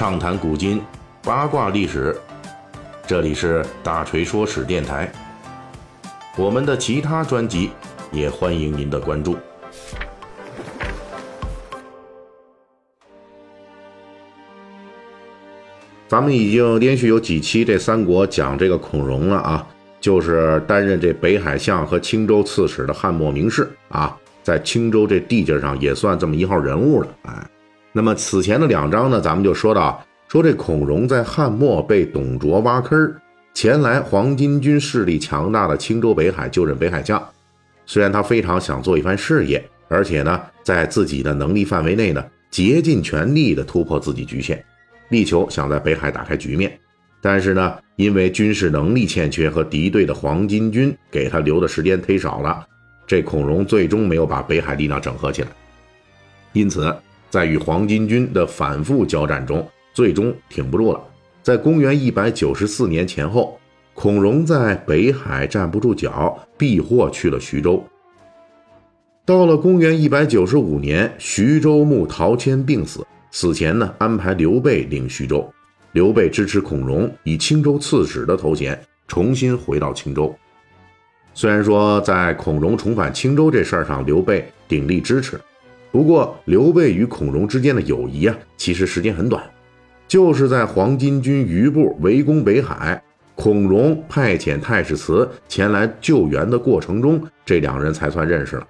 畅谈古今，八卦历史。这里是大锤说史电台。我们的其他专辑也欢迎您的关注。咱们已经连续有几期这三国讲这个孔融了啊，就是担任这北海相和青州刺史的汉末名士啊，在青州这地界上也算这么一号人物了。哎，那么此前的两章呢，咱们就说到，说这孔融在汉末被董卓挖坑，前来黄巾军势力强大的青州北海就任北海相。虽然他非常想做一番事业，而且呢，在自己的能力范围内呢，竭尽全力的突破自己局限。力求想在北海打开局面，但是呢，因为军事能力欠缺和敌对的黄巾军给他留的时间忒少了，这孔融最终没有把北海力量整合起来。因此，在与黄巾军的反复交战中，最终挺不住了。在公元一百九十四年前后，孔融在北海站不住脚，避祸去了徐州。到了公元一百九十五年，徐州牧陶谦病死。死前呢，安排刘备领徐州，刘备支持孔融以青州刺史的头衔重新回到青州。虽然说在孔融重返青州这事儿上，刘备鼎力支持，不过刘备与孔融之间的友谊啊，其实时间很短，就是在黄巾军余部围攻北海，孔融派遣太史慈前来救援的过程中，这两人才算认识了。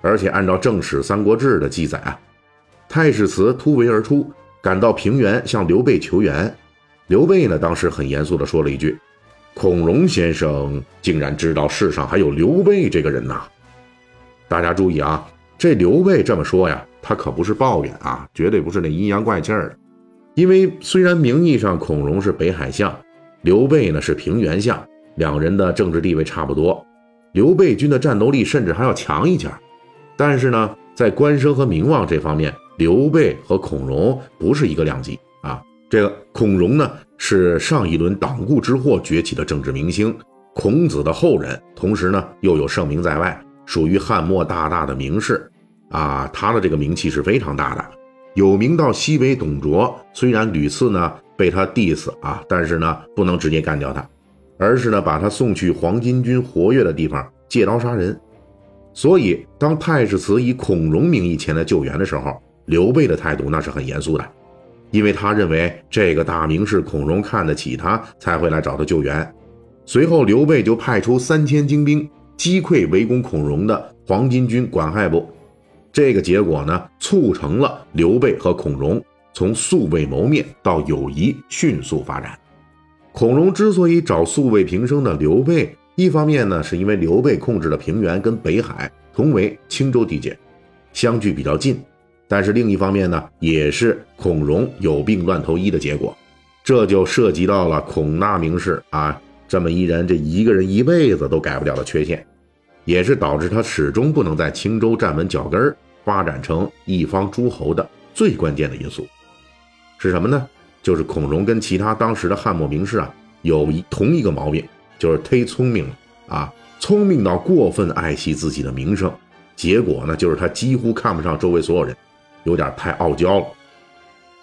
而且按照正史《三国志》的记载啊。太史慈突围而出，赶到平原向刘备求援。刘备呢，当时很严肃地说了一句：“孔融先生竟然知道世上还有刘备这个人呐！”大家注意啊，这刘备这么说呀，他可不是抱怨啊，绝对不是那阴阳怪气儿。因为虽然名义上孔融是北海相，刘备呢是平原相，两人的政治地位差不多，刘备军的战斗力甚至还要强一截但是呢，在官声和名望这方面，刘备和孔融不是一个量级啊！这个孔融呢，是上一轮党锢之祸崛起的政治明星，孔子的后人，同时呢又有盛名在外，属于汉末大大的名士啊！他的这个名气是非常大的，有名到西北董卓，虽然屡次呢被他 diss 啊，但是呢不能直接干掉他，而是呢把他送去黄巾军活跃的地方借刀杀人。所以当太史慈以孔融名义前来救援的时候，刘备的态度那是很严肃的，因为他认为这个大名士孔融看得起他，才会来找他救援。随后，刘备就派出三千精兵击溃围攻孔融的黄巾军管亥部。这个结果呢，促成了刘备和孔融从素未谋面到友谊迅速发展。孔融之所以找素未平生的刘备，一方面呢，是因为刘备控制的平原跟北海同为青州地界，相距比较近。但是另一方面呢，也是孔融有病乱投医的结果，这就涉及到了孔大名士啊这么一人，这一个人一辈子都改不了的缺陷，也是导致他始终不能在青州站稳脚跟发展成一方诸侯的最关键的因素，是什么呢？就是孔融跟其他当时的汉末名士啊有一同一个毛病，就是忒聪明了啊，聪明到过分爱惜自己的名声，结果呢，就是他几乎看不上周围所有人。有点太傲娇了。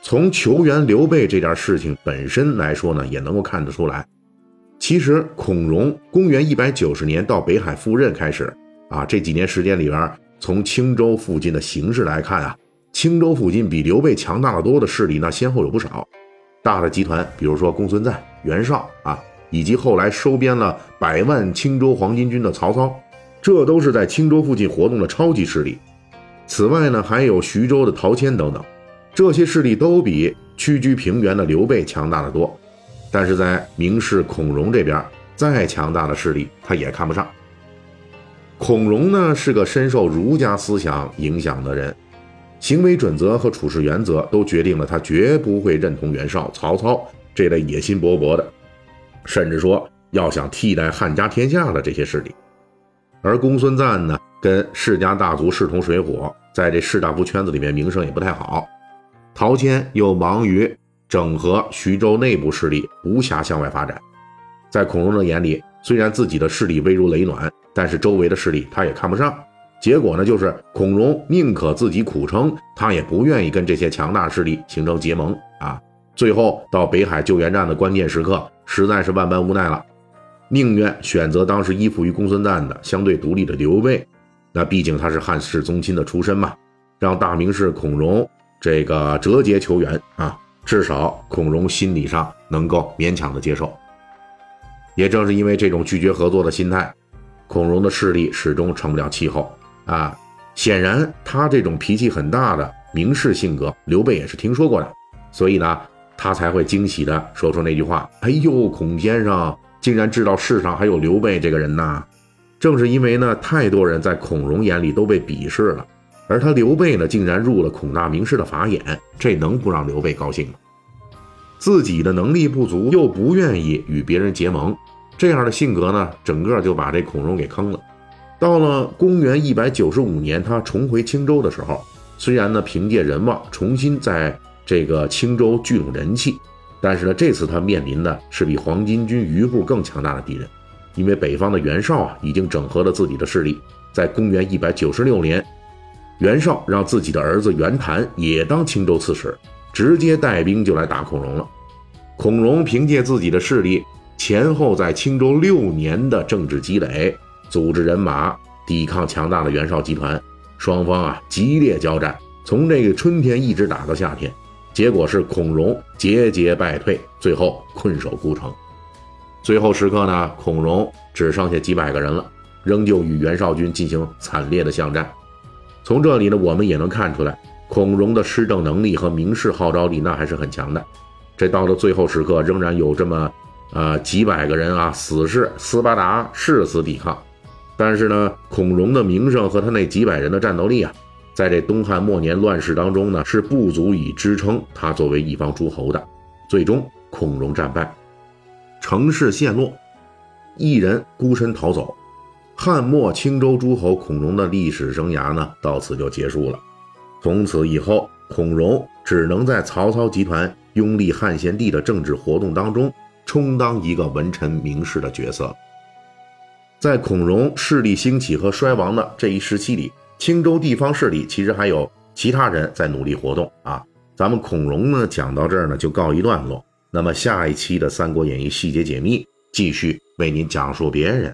从求援刘备这件事情本身来说呢，也能够看得出来。其实孔融公元一百九十年到北海赴任开始啊，这几年时间里边，从青州附近的形势来看啊，青州附近比刘备强大的多的势力，那先后有不少大的集团，比如说公孙瓒、袁绍啊，以及后来收编了百万青州黄巾军的曹操，这都是在青州附近活动的超级势力。此外呢，还有徐州的陶谦等等，这些势力都比屈居平原的刘备强大的多。但是在名士孔融这边，再强大的势力他也看不上。孔融呢是个深受儒家思想影响的人，行为准则和处事原则都决定了他绝不会认同袁绍、曹操这类野心勃勃的，甚至说要想替代汉家天下的这些势力。而公孙瓒呢，跟世家大族势同水火。在这士大夫圈子里面，名声也不太好。陶谦又忙于整合徐州内部势力，无暇向外发展。在孔融的眼里，虽然自己的势力微如雷卵，但是周围的势力他也看不上。结果呢，就是孔融宁可自己苦撑，他也不愿意跟这些强大势力形成结盟啊。最后到北海救援战的关键时刻，实在是万般无奈了，宁愿选择当时依附于公孙瓒的相对独立的刘备。那毕竟他是汉室宗亲的出身嘛，让大名士孔融这个折节求援啊，至少孔融心理上能够勉强的接受。也正是因为这种拒绝合作的心态，孔融的势力始终成不了气候啊。显然，他这种脾气很大的名士性格，刘备也是听说过的，所以呢，他才会惊喜的说出那句话：“哎呦，孔先生竟然知道世上还有刘备这个人呐！”正是因为呢，太多人在孔融眼里都被鄙视了，而他刘备呢，竟然入了孔大名士的法眼，这能不让刘备高兴吗？自己的能力不足，又不愿意与别人结盟，这样的性格呢，整个就把这孔融给坑了。到了公元一百九十五年，他重回青州的时候，虽然呢凭借人望重新在这个青州聚拢人气，但是呢，这次他面临的是比黄巾军余部更强大的敌人。因为北方的袁绍啊，已经整合了自己的势力，在公元一百九十六年，袁绍让自己的儿子袁谭也当青州刺史，直接带兵就来打孔融了。孔融凭借自己的势力，前后在青州六年的政治积累，组织人马抵抗强大的袁绍集团，双方啊激烈交战，从这个春天一直打到夏天，结果是孔融节节败退，最后困守孤城。最后时刻呢，孔融只剩下几百个人了，仍旧与袁绍军进行惨烈的巷战。从这里呢，我们也能看出来，孔融的施政能力和名士号召力那还是很强的。这到了最后时刻，仍然有这么呃几百个人啊，死士斯巴达誓死抵抗。但是呢，孔融的名声和他那几百人的战斗力啊，在这东汉末年乱世当中呢，是不足以支撑他作为一方诸侯的。最终，孔融战败。城市陷落，一人孤身逃走，汉末青州诸侯孔融的历史生涯呢，到此就结束了。从此以后，孔融只能在曹操集团拥立汉献帝的政治活动当中，充当一个文臣名士的角色。在孔融势力兴起和衰亡的这一时期里，青州地方势力其实还有其他人在努力活动啊。咱们孔融呢，讲到这儿呢，就告一段落。那么下一期的《三国演义》细节解密，继续为您讲述别人。